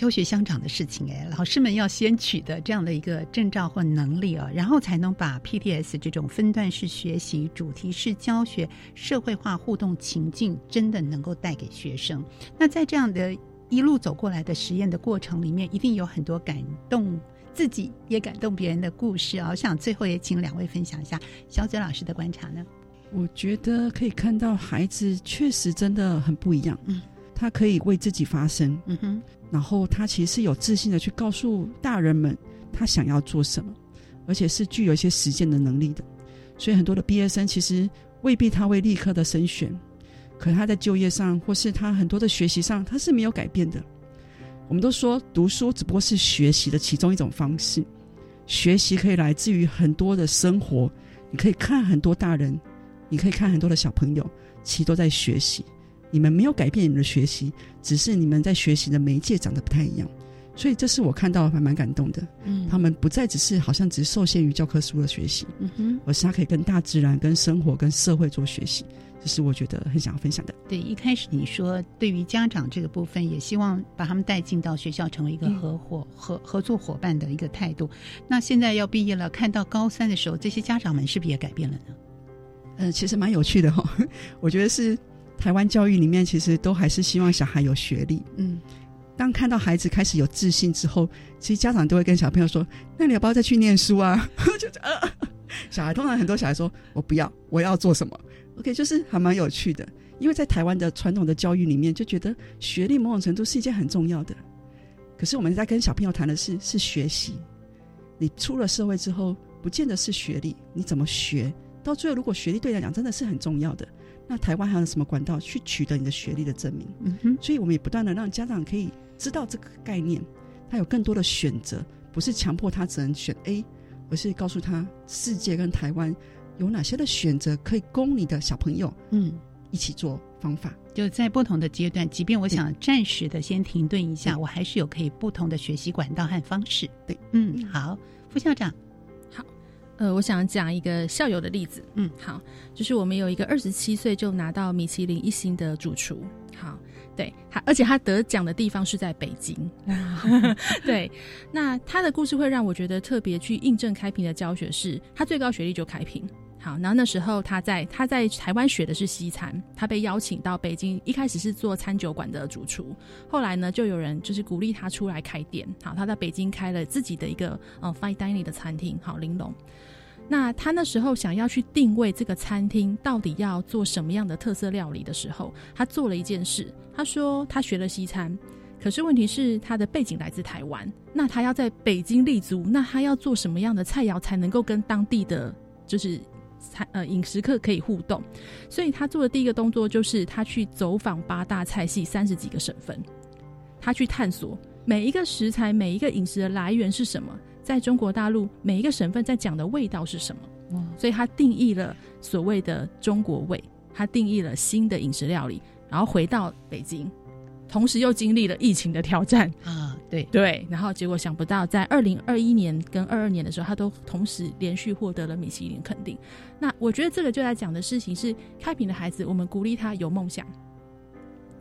教学相长的事情，哎，老师们要先取得这样的一个证照或能力啊，然后才能把 PTS 这种分段式学习、主题式教学、社会化互动情境，真的能够带给学生。那在这样的一路走过来的实验的过程里面，一定有很多感动自己也感动别人的故事啊！我想最后也请两位分享一下小嘴老师的观察呢。我觉得可以看到孩子确实真的很不一样，嗯，他可以为自己发声，嗯哼。然后他其实是有自信的去告诉大人们他想要做什么，而且是具有一些实践的能力的。所以很多的毕业生其实未必他会立刻的升选，可他在就业上或是他很多的学习上他是没有改变的。我们都说读书只不过是学习的其中一种方式，学习可以来自于很多的生活。你可以看很多大人，你可以看很多的小朋友，其实都在学习。你们没有改变你们的学习，只是你们在学习的媒介长得不太一样。所以这是我看到还蛮感动的。嗯他们不再只是好像只受限于教科书的学习，嗯哼，而是他可以跟大自然、跟生活、跟社会做学习，这是我觉得很想要分享的。对，一开始你说对于家长这个部分，也希望把他们带进到学校，成为一个嗯合伙、合合作伙伴的一个态度。那现在要毕业了，看到高三的时候，这些家长们是不是也改变了呢？呃，其实蛮有趣的哈、我觉得是台湾教育里面，其实都还是希望小孩有学历。嗯，当看到孩子开始有自信之后，其实家长都会跟小朋友说：“那你要不要再去念书啊？” 就呃，小孩通常很多小孩说：“我不要，我要做什么？”OK，就是还蛮有趣的，因为在台湾的传统的教育里面，就觉得学历某种程度是一件很重要的。可是我们在跟小朋友谈的是是学习，你出了社会之后，不见得是学历，你怎么学？到最后，如果学历对你来讲真的是很重要的，那台湾还有什么管道去取得你的学历的证明？嗯哼，所以我们也不断的让家长可以知道这个概念，他有更多的选择，不是强迫他只能选 A，而是告诉他世界跟台湾有哪些的选择可以供你的小朋友嗯。一起做方法。就在不同的阶段，即便我想暂时的先停顿一下，我还是有可以不同的学习管道和方式。对，嗯，好，副校长，呃，我想讲一个校友的例子。嗯，好，就是我们有一个二十七岁就拿到米其林一星的主厨。好，对他，而且他得奖的地方是在北京。对，那他的故事会让我觉得特别去印证开平的教学是，他最高学历就开平。好，然后那时候他在他在台湾学的是西餐，他被邀请到北京，一开始是做餐酒馆的主厨，后来呢就有人就是鼓励他出来开店。好，他在北京开了自己的一个呃 fine dining 的餐厅，好玲珑。那他那时候想要去定位这个餐厅到底要做什么样的特色料理的时候，他做了一件事。他说他学了西餐，可是问题是他的背景来自台湾，那他要在北京立足，那他要做什么样的菜肴才能够跟当地的就是餐呃饮食客可以互动？所以他做的第一个动作就是他去走访八大菜系三十几个省份，他去探索每一个食材、每一个饮食的来源是什么。在中国大陆，每一个省份在讲的味道是什么？所以他定义了所谓的中国味，他定义了新的饮食料理，然后回到北京，同时又经历了疫情的挑战啊，对对，然后结果想不到，在二零二一年跟二二年的时候，他都同时连续获得了米其林肯定。那我觉得这个就在讲的事情是，开平的孩子，我们鼓励他有梦想、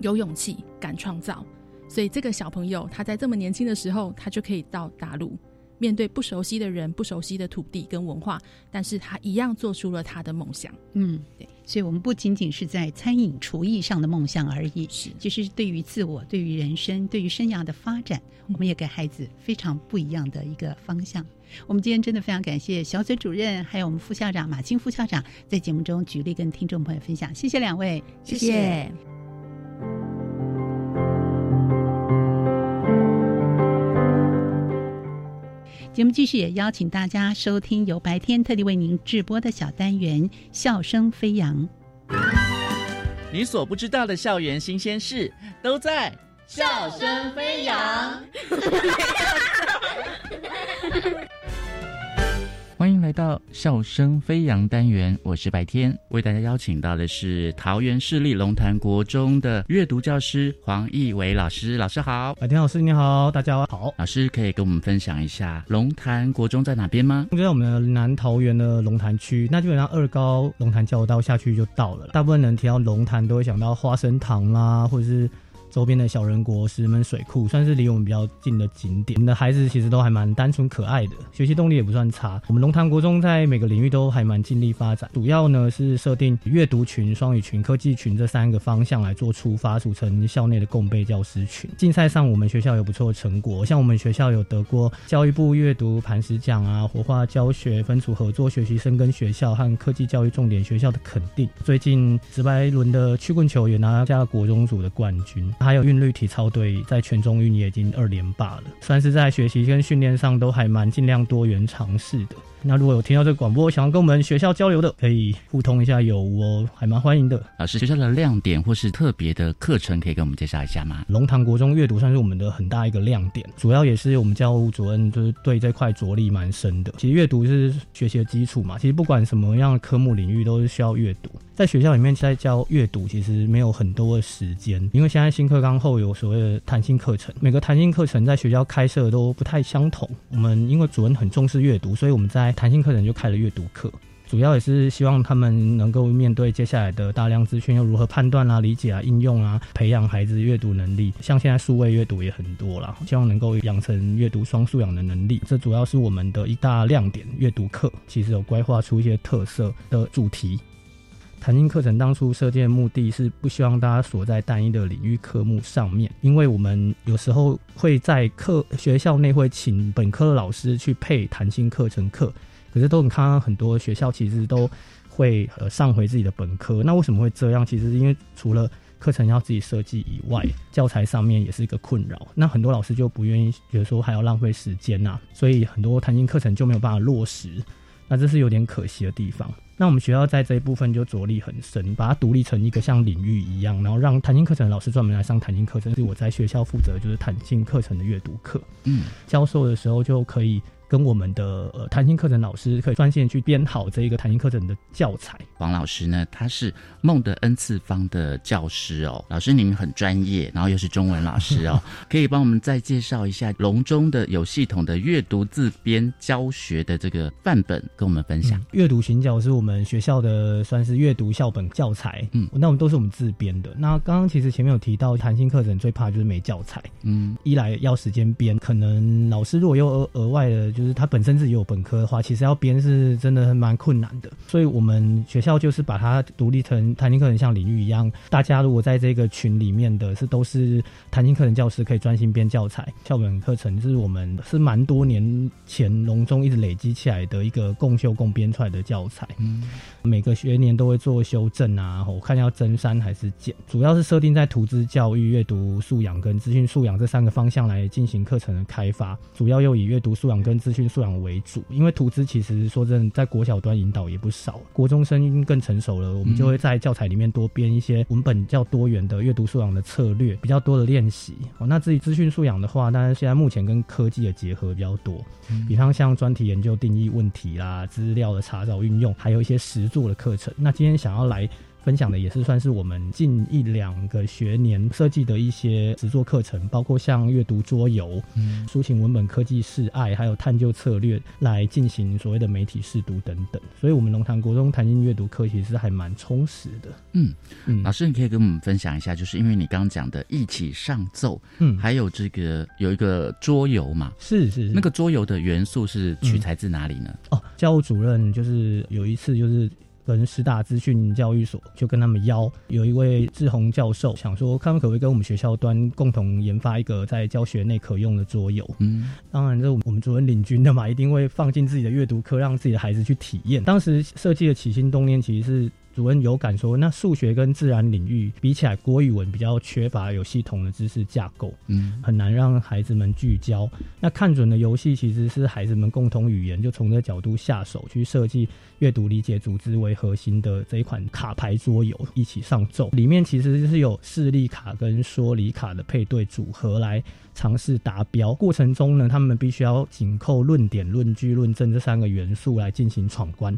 有勇气、敢创造，所以这个小朋友他在这么年轻的时候，他就可以到大陆。面对不熟悉的人、不熟悉的土地跟文化，但是他一样做出了他的梦想。嗯，对，所以我们不仅仅是在餐饮厨艺上的梦想而已，是，就是对于自我、对于人生、对于生涯的发展，我们也给孩子非常不一样的一个方向。我们今天真的非常感谢小嘴主任，还有我们副校长马青副校长在节目中举例跟听众朋友分享，谢谢两位，谢谢。节目继续，也邀请大家收听由白天特地为您直播的小单元《笑声飞扬》。你所不知道的校园新鲜事，都在《笑声飞扬》。欢迎来到《笑声飞扬》单元，我是白天，为大家邀请到的是桃园市立龙潭国中的阅读教师黄义伟老师。老师好，白天老师你好，大家好。老师可以跟我们分享一下龙潭国中在哪边吗？就在我们的南桃园的龙潭区，那基本上二高龙潭交流道下去就到了。大部分人提到龙潭都会想到花生糖啦，或者是。周边的小人国、石门水库算是离我们比较近的景点。我们的孩子其实都还蛮单纯可爱的，学习动力也不算差。我们龙潭国中在每个领域都还蛮尽力发展，主要呢是设定阅读群、双语群、科技群这三个方向来做出发，组成校内的共备教师群。竞赛上我们学校有不错的成果，像我们学校有得过教育部阅读磐石奖啊、活化教学分组合作学习生跟学校和科技教育重点学校的肯定。最近直白轮的曲棍球也拿下国中组的冠军。还有韵律体操队在全中运也已经二连霸了，算是在学习跟训练上都还蛮尽量多元尝试的。那如果有听到这个广播，想要跟我们学校交流的，可以互通一下有无哦，还蛮欢迎的。老师，学校的亮点或是特别的课程，可以跟我们介绍一下吗？龙潭国中阅读算是我们的很大一个亮点，主要也是我们教务主任就是对这块着力蛮深的。其实阅读是学习的基础嘛，其实不管什么样的科目领域都是需要阅读。在学校里面在教阅读，其实没有很多的时间，因为现在新课纲后有所谓的弹性课程，每个弹性课程在学校开设都不太相同。我们因为主任很重视阅读，所以我们在弹性课程就开了阅读课，主要也是希望他们能够面对接下来的大量资讯，又如何判断啊、理解啊、应用啊，培养孩子阅读能力。像现在数位阅读也很多啦，希望能够养成阅读双素养的能力。这主要是我们的一大亮点。阅读课其实有规划出一些特色的主题。弹性课程当初设计的目的是不希望大家锁在单一的领域科目上面，因为我们有时候会在课学校内会请本科的老师去配弹性课程课，可是都很看到很多学校其实都会呃上回自己的本科。那为什么会这样？其实因为除了课程要自己设计以外，教材上面也是一个困扰。那很多老师就不愿意，觉得说还要浪费时间呐，所以很多弹性课程就没有办法落实。那这是有点可惜的地方。那我们学校在这一部分就着力很深，把它独立成一个像领域一样，然后让弹性课程老师专门来上弹性课程。是我在学校负责就是弹性课程的阅读课，嗯，教授的时候就可以。跟我们的呃弹性课程老师可以专线去编好这一个弹性课程的教材。王老师呢，他是梦的 N 次方的教师哦。老师您很专业，然后又是中文老师哦，可以帮我们再介绍一下笼中的有系统的阅读自编教学的这个范本，跟我们分享。阅读寻角是我们学校的算是阅读校本教材，嗯，那我们都是我们自编的。那刚刚其实前面有提到弹性课程最怕就是没教材，嗯，一来要时间编，可能老师如果又额额外的。就是他本身自己有本科的话，其实要编是真的蛮困难的。所以我们学校就是把它独立成弹性课程，像领域一样。大家如果在这个群里面的是都是弹性课程教师，可以专心编教材。校本课程是我们是蛮多年前隆中一直累积起来的一个共修共编出来的教材。嗯，每个学年都会做修正啊，我看要增删还是减，主要是设定在图资教育、阅读素养跟资讯素养这三个方向来进行课程的开发。主要又以阅读素养跟资讯素养为主，因为图资其实说真的，在国小端引导也不少，国中生更成熟了，我们就会在教材里面多编一些文本较多元的阅读素养的策略，比较多的练习。哦，那至于资讯素养的话，当然现在目前跟科技的结合比较多，比方像专题研究、定义问题啦、资料的查找运用，还有一些实作的课程。那今天想要来。分享的也是算是我们近一两个学年设计的一些实作课程，包括像阅读桌游、抒情文本、科技示爱，还有探究策略来进行所谓的媒体试读等等。所以，我们龙潭国中弹性阅读课其实还蛮充实的。嗯嗯，老师，你可以跟我们分享一下，就是因为你刚刚讲的一起上奏，嗯，还有这个有一个桌游嘛？是是，那个桌游的元素是取材自哪里呢？哦，教务主任就是有一次就是。跟师大资讯教育所就跟他们邀，有一位志宏教授想说，他们可不可以跟我们学校端共同研发一个在教学内可用的桌游？嗯，当然这我们主任领军的嘛，一定会放进自己的阅读课，让自己的孩子去体验。当时设计的起心动念其实是。主任有感说，那数学跟自然领域比起来，国语文比较缺乏有系统的知识架构，嗯，很难让孩子们聚焦。那看准的游戏其实是孩子们共同语言，就从这角度下手去设计阅读理解组织为核心的这一款卡牌桌游，一起上奏。里面其实是有视力卡跟说理卡的配对组合来。尝试达标过程中呢，他们必须要紧扣论点、论据、论证这三个元素来进行闯关，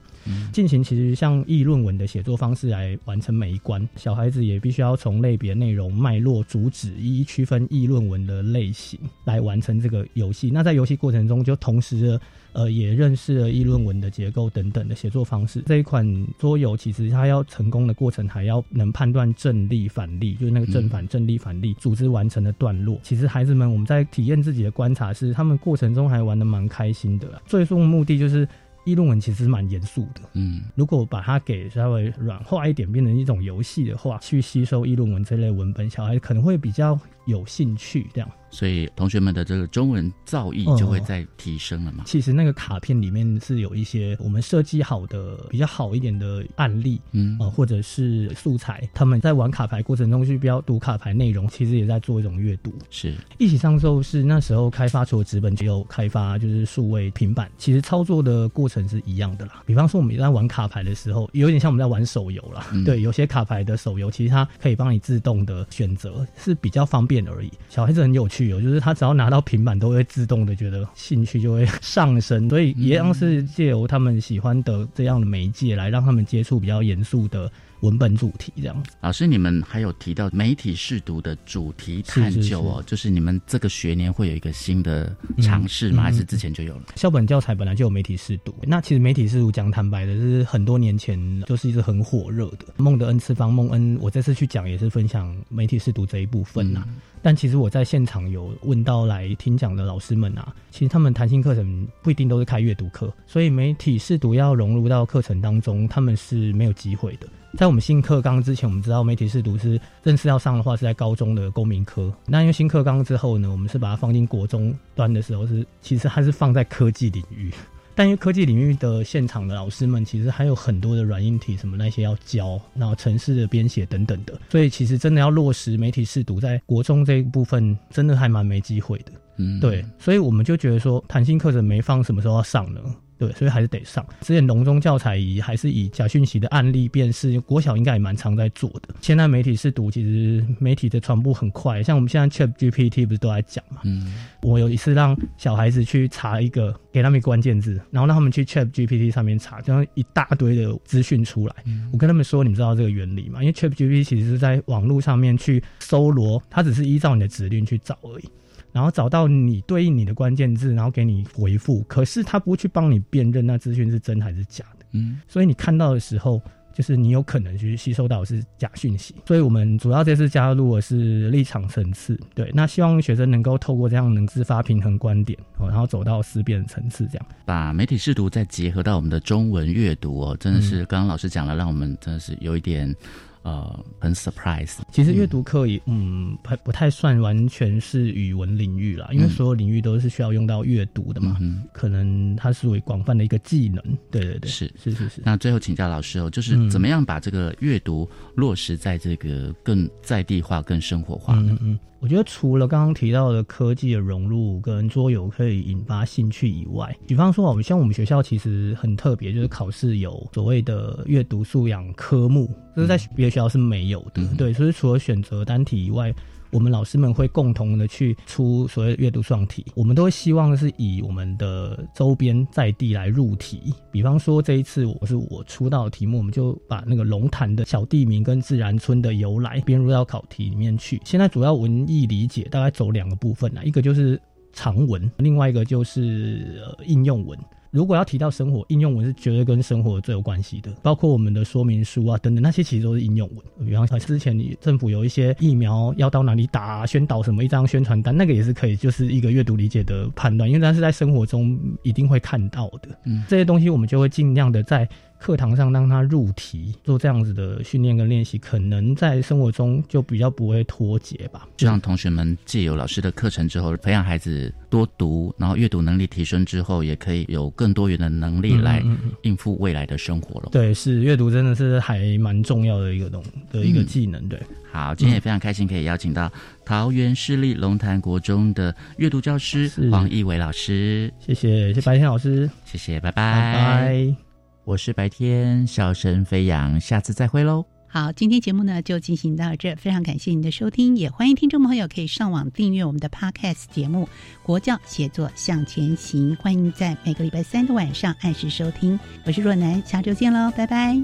进行其实像议论文的写作方式来完成每一关。小孩子也必须要从类别、内容、脉络、主旨一一区分议论文的类型来完成这个游戏。那在游戏过程中，就同时。呃，也认识了议论文的结构等等的写作方式。这一款桌游其实它要成功的过程，还要能判断正例反例，就是那个正反正例反例组织完成的段落。其实孩子们我们在体验自己的观察是，他们过程中还玩的蛮开心的。最终目的就是议论文其实蛮严肃的。嗯，如果把它给稍微软化一点，变成一种游戏的话，去吸收议论文这类文本，小孩可能会比较有兴趣这样。所以同学们的这个中文造诣就会再提升了嘛？其实那个卡片里面是有一些我们设计好的比较好一点的案例，嗯啊，或者是素材。他们在玩卡牌过程中去标读卡牌内容，其实也在做一种阅读。是一起上奏是那时候开发除了纸本，只有开发就是数位平板。其实操作的过程。是一样的啦。比方说我们在玩卡牌的时候，有点像我们在玩手游啦。对，有些卡牌的手游其实它可以帮你自动的选择，是比较方便而已。小孩子很有趣哦，就是他只要拿到平板，都会自动的觉得兴趣就会 上升。所以一样是借由他们喜欢的这样的媒介来让他们接触比较严肃的。文本主题这样，老师，你们还有提到媒体试读的主题探究哦，就是你们这个学年会有一个新的尝试吗？还是之前就有了？校本教材本来就有媒体试读，那其实媒体试读讲坦白的，是很多年前就是一直很火热的。孟德恩次方孟恩，我这次去讲也是分享媒体试读这一部分呐。但其实我在现场有问到来听讲的老师们啊，其实他们弹性课程不一定都是开阅读课，所以媒体试读要融入到课程当中，他们是没有机会的。在我们新课纲之前，我们知道媒体试读是正式要上的话是在高中的公民科。那因为新课纲之后呢，我们是把它放进国中端的时候，是其实它是放在科技领域。但因为科技领域的现场的老师们，其实还有很多的软硬体什么那些要教，然后城市的编写等等的，所以其实真的要落实媒体试读在国中这一部分，真的还蛮没机会的。嗯，对，所以我们就觉得说，弹性课程没放，什么时候要上呢？对，所以还是得上。之前隆中教材以还是以假讯息的案例辨识，国小应该也蛮常在做的。现在媒体是读，其实媒体的传播很快，像我们现在 Chat GPT 不是都在讲嘛？嗯，我有一次让小孩子去查一个，给他们关键字，然后让他们去 Chat GPT 上面查，这样一大堆的资讯出来。我跟他们说，你们知道这个原理吗？因为 Chat GPT 其实是在网络上面去搜罗，它只是依照你的指令去找而已。然后找到你对应你的关键字，然后给你回复。可是他不去帮你辨认那资讯是真还是假的。嗯，所以你看到的时候，就是你有可能去吸收到是假讯息。所以我们主要这次加入的是立场层次，对，那希望学生能够透过这样能自发平衡观点，哦，然后走到思辨层次，这样把媒体试读再结合到我们的中文阅读哦，真的是刚刚老师讲了，让我们真的是有一点。呃，很 surprise。其实阅读课也，嗯，不不太算完全是语文领域啦，因为所有领域都是需要用到阅读的嘛。嗯，可能它是为广泛的一个技能。对对对，是是是是。那最后请教老师哦，就是怎么样把这个阅读落实在这个更在地化、更生活化呢？嗯。我觉得除了刚刚提到的科技的融入跟桌游可以引发兴趣以外，比方说我们像我们学校其实很特别，就是考试有所谓的阅读素养科目，这是在别的学校是没有的。对，所以除了选择单题以外。我们老师们会共同的去出所谓阅读双题，我们都希望是以我们的周边在地来入题。比方说这一次我是我出道的题目，我们就把那个龙潭的小地名跟自然村的由来编入到考题里面去。现在主要文艺理解大概走两个部分啦，一个就是长文，另外一个就是应用文。如果要提到生活应用文，是绝对跟生活最有关系的，包括我们的说明书啊等等，那些其实都是应用文。比方说之前你政府有一些疫苗要到哪里打，宣导什么一张宣传单，那个也是可以，就是一个阅读理解的判断，因为它是在生活中一定会看到的。嗯，这些东西我们就会尽量的在。课堂上让他入题做这样子的训练跟练习，可能在生活中就比较不会脱节吧。就让同学们借由老师的课程之后，培养孩子多读，然后阅读能力提升之后，也可以有更多元的能力来应付未来的生活了。对，是阅读真的是还蛮重要的一个东的一个技能。对，好，今天也非常开心可以邀请到桃园市立龙潭国中的阅读教师黄义伟老师。谢谢，谢谢白天老师，谢谢，拜拜，拜。我是白天笑声飞扬，下次再会喽。好，今天节目呢就进行到这，非常感谢您的收听，也欢迎听众朋友可以上网订阅我们的 Podcast 节目《国教写作向前行》，欢迎在每个礼拜三的晚上按时收听。我是若楠，下周见喽，拜拜。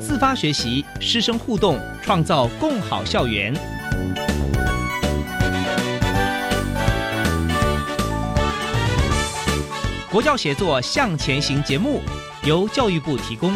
自发学习，师生互动，创造共好校园。佛教协作向前行节目由教育部提供。